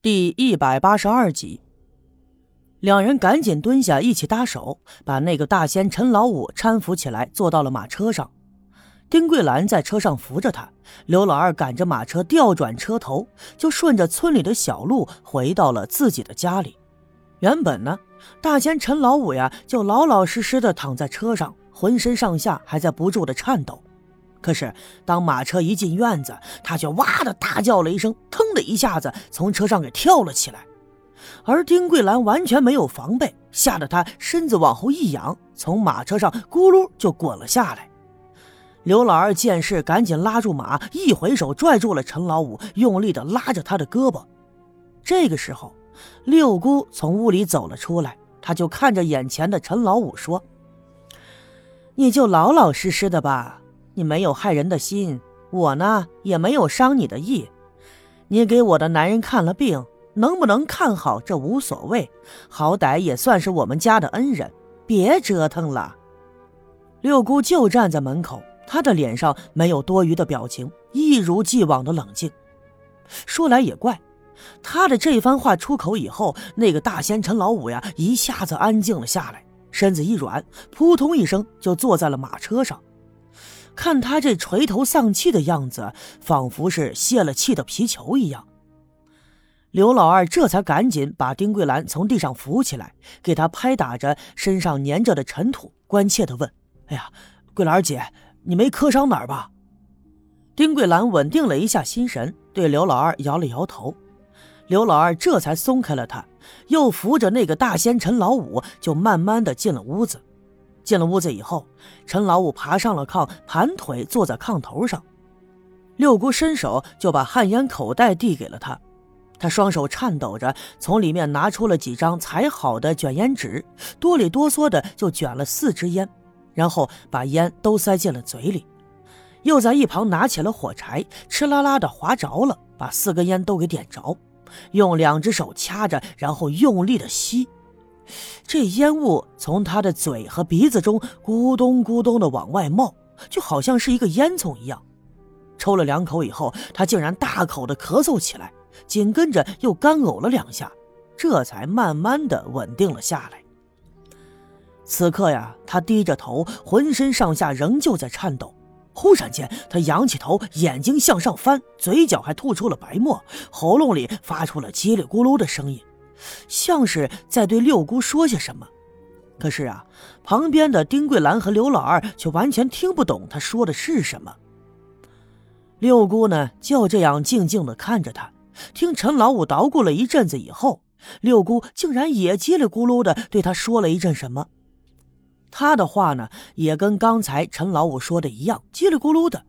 第一百八十二集，两人赶紧蹲下，一起搭手，把那个大仙陈老五搀扶起来，坐到了马车上。丁桂兰在车上扶着他，刘老二赶着马车调转车头，就顺着村里的小路回到了自己的家里。原本呢，大仙陈老五呀，就老老实实的躺在车上，浑身上下还在不住的颤抖。可是，当马车一进院子，他却哇的大叫了一声，腾的一下子从车上给跳了起来。而丁桂兰完全没有防备，吓得他身子往后一仰，从马车上咕噜就滚了下来。刘老二见势，赶紧拉住马，一回手拽住了陈老五，用力的拉着他的胳膊。这个时候，六姑从屋里走了出来，他就看着眼前的陈老五说：“你就老老实实的吧。”你没有害人的心，我呢也没有伤你的意。你给我的男人看了病，能不能看好这无所谓，好歹也算是我们家的恩人。别折腾了。六姑就站在门口，她的脸上没有多余的表情，一如既往的冷静。说来也怪，她的这番话出口以后，那个大仙陈老五呀一下子安静了下来，身子一软，扑通一声就坐在了马车上。看他这垂头丧气的样子，仿佛是泄了气的皮球一样。刘老二这才赶紧把丁桂兰从地上扶起来，给她拍打着身上粘着的尘土，关切地问：“哎呀，桂兰姐，你没磕伤哪儿吧？”丁桂兰稳定了一下心神，对刘老二摇了摇头。刘老二这才松开了他，又扶着那个大仙陈老五，就慢慢的进了屋子。进了屋子以后，陈老五爬上了炕，盘腿坐在炕头上。六姑伸手就把旱烟口袋递给了他，他双手颤抖着从里面拿出了几张裁好的卷烟纸，哆里哆嗦的就卷了四支烟，然后把烟都塞进了嘴里，又在一旁拿起了火柴，哧啦啦的划着了，把四根烟都给点着，用两只手掐着，然后用力的吸。这烟雾从他的嘴和鼻子中咕咚咕咚的往外冒，就好像是一个烟囱一样。抽了两口以后，他竟然大口的咳嗽起来，紧跟着又干呕了两下，这才慢慢的稳定了下来。此刻呀，他低着头，浑身上下仍旧在颤抖。忽然间，他仰起头，眼睛向上翻，嘴角还吐出了白沫，喉咙里发出了叽里咕噜的声音。像是在对六姑说些什么，可是啊，旁边的丁桂兰和刘老二却完全听不懂他说的是什么。六姑呢，就这样静静的看着他，听陈老五捣鼓了一阵子以后，六姑竟然也叽里咕噜的对他说了一阵什么。他的话呢，也跟刚才陈老五说的一样，叽里咕噜的。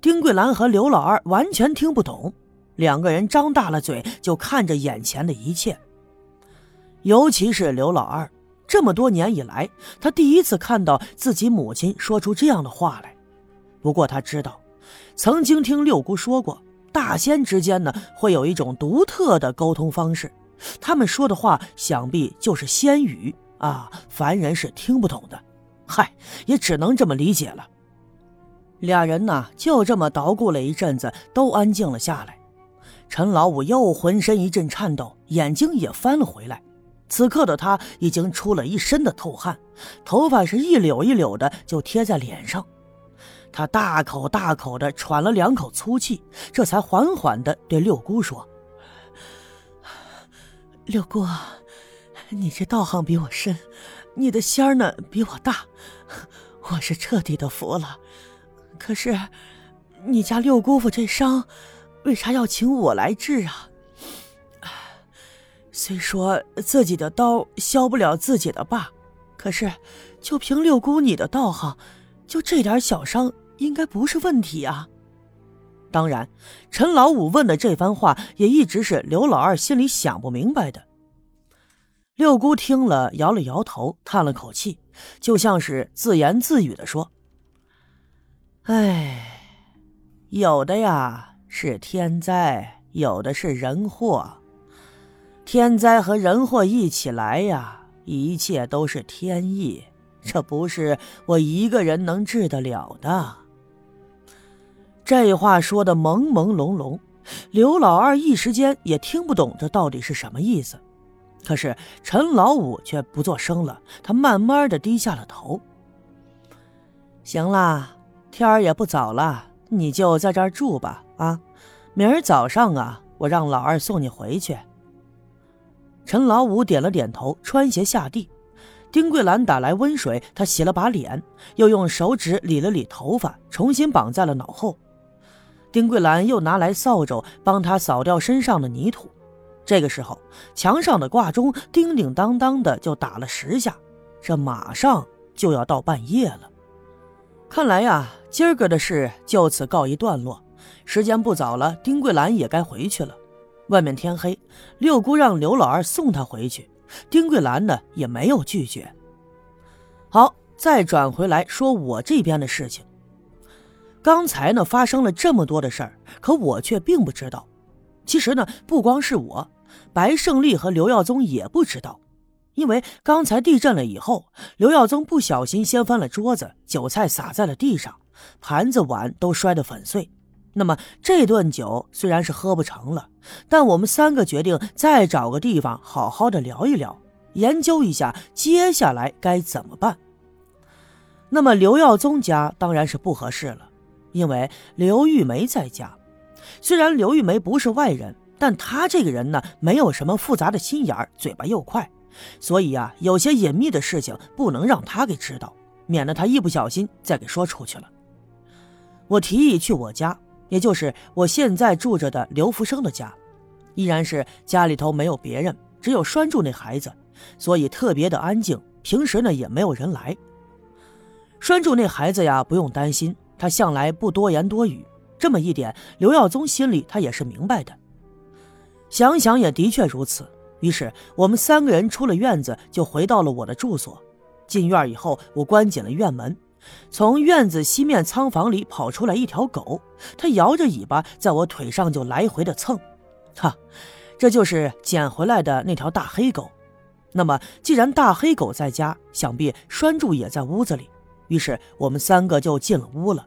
丁桂兰和刘老二完全听不懂，两个人张大了嘴，就看着眼前的一切。尤其是刘老二，这么多年以来，他第一次看到自己母亲说出这样的话来。不过他知道，曾经听六姑说过，大仙之间呢会有一种独特的沟通方式，他们说的话想必就是仙语啊，凡人是听不懂的。嗨，也只能这么理解了。俩人呢就这么捣鼓了一阵子，都安静了下来。陈老五又浑身一阵颤抖，眼睛也翻了回来。此刻的他已经出了一身的透汗，头发是一绺一绺的就贴在脸上。他大口大口的喘了两口粗气，这才缓缓的对六姑说：“六姑，你这道行比我深，你的仙儿呢比我大，我是彻底的服了。可是，你家六姑父这伤，为啥要请我来治啊？”虽说自己的刀削不了自己的疤，可是就凭六姑你的道行，就这点小伤应该不是问题啊。当然，陈老五问的这番话也一直是刘老二心里想不明白的。六姑听了，摇了摇头，叹了口气，就像是自言自语的说：“哎，有的呀是天灾，有的是人祸。”天灾和人祸一起来呀，一切都是天意，这不是我一个人能治得了的。这话说的朦朦胧胧，刘老二一时间也听不懂这到底是什么意思。可是陈老五却不作声了，他慢慢的低下了头。行啦，天儿也不早了，你就在这儿住吧。啊，明儿早上啊，我让老二送你回去。陈老五点了点头，穿鞋下地。丁桂兰打来温水，他洗了把脸，又用手指理了理头发，重新绑在了脑后。丁桂兰又拿来扫帚，帮他扫掉身上的泥土。这个时候，墙上的挂钟叮叮当当的就打了十下，这马上就要到半夜了。看来呀，今儿个的事就此告一段落。时间不早了，丁桂兰也该回去了。外面天黑，六姑让刘老二送她回去。丁桂兰呢也没有拒绝。好，再转回来说我这边的事情。刚才呢发生了这么多的事儿，可我却并不知道。其实呢，不光是我，白胜利和刘耀宗也不知道。因为刚才地震了以后，刘耀宗不小心掀翻了桌子，酒菜洒在了地上，盘子碗都摔得粉碎。那么这顿酒虽然是喝不成了，但我们三个决定再找个地方好好的聊一聊，研究一下接下来该怎么办。那么刘耀宗家当然是不合适了，因为刘玉梅在家。虽然刘玉梅不是外人，但她这个人呢，没有什么复杂的心眼儿，嘴巴又快，所以啊，有些隐秘的事情不能让她给知道，免得她一不小心再给说出去了。我提议去我家。也就是我现在住着的刘福生的家，依然是家里头没有别人，只有拴住那孩子，所以特别的安静。平时呢也没有人来。拴住那孩子呀，不用担心，他向来不多言多语。这么一点，刘耀宗心里他也是明白的。想想也的确如此，于是我们三个人出了院子，就回到了我的住所。进院以后，我关紧了院门。从院子西面仓房里跑出来一条狗，它摇着尾巴在我腿上就来回的蹭，哈，这就是捡回来的那条大黑狗。那么既然大黑狗在家，想必拴柱也在屋子里，于是我们三个就进了屋了。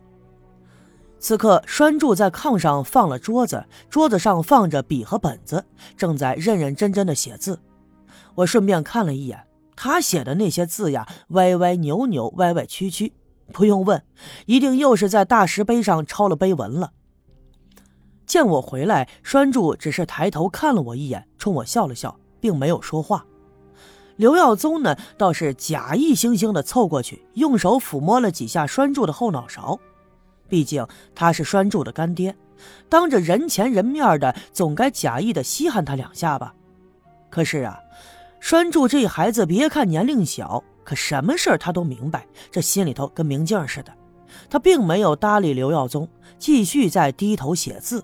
此刻拴柱在炕上放了桌子，桌子上放着笔和本子，正在认认真真的写字。我顺便看了一眼他写的那些字呀，歪歪扭扭，歪歪曲曲。不用问，一定又是在大石碑上抄了碑文了。见我回来，栓柱只是抬头看了我一眼，冲我笑了笑，并没有说话。刘耀宗呢，倒是假意惺惺的凑过去，用手抚摸了几下栓柱的后脑勺。毕竟他是栓柱的干爹，当着人前人面的，总该假意的稀罕他两下吧。可是啊，栓柱这孩子，别看年龄小。可什么事儿他都明白，这心里头跟明镜似的。他并没有搭理刘耀宗，继续在低头写字。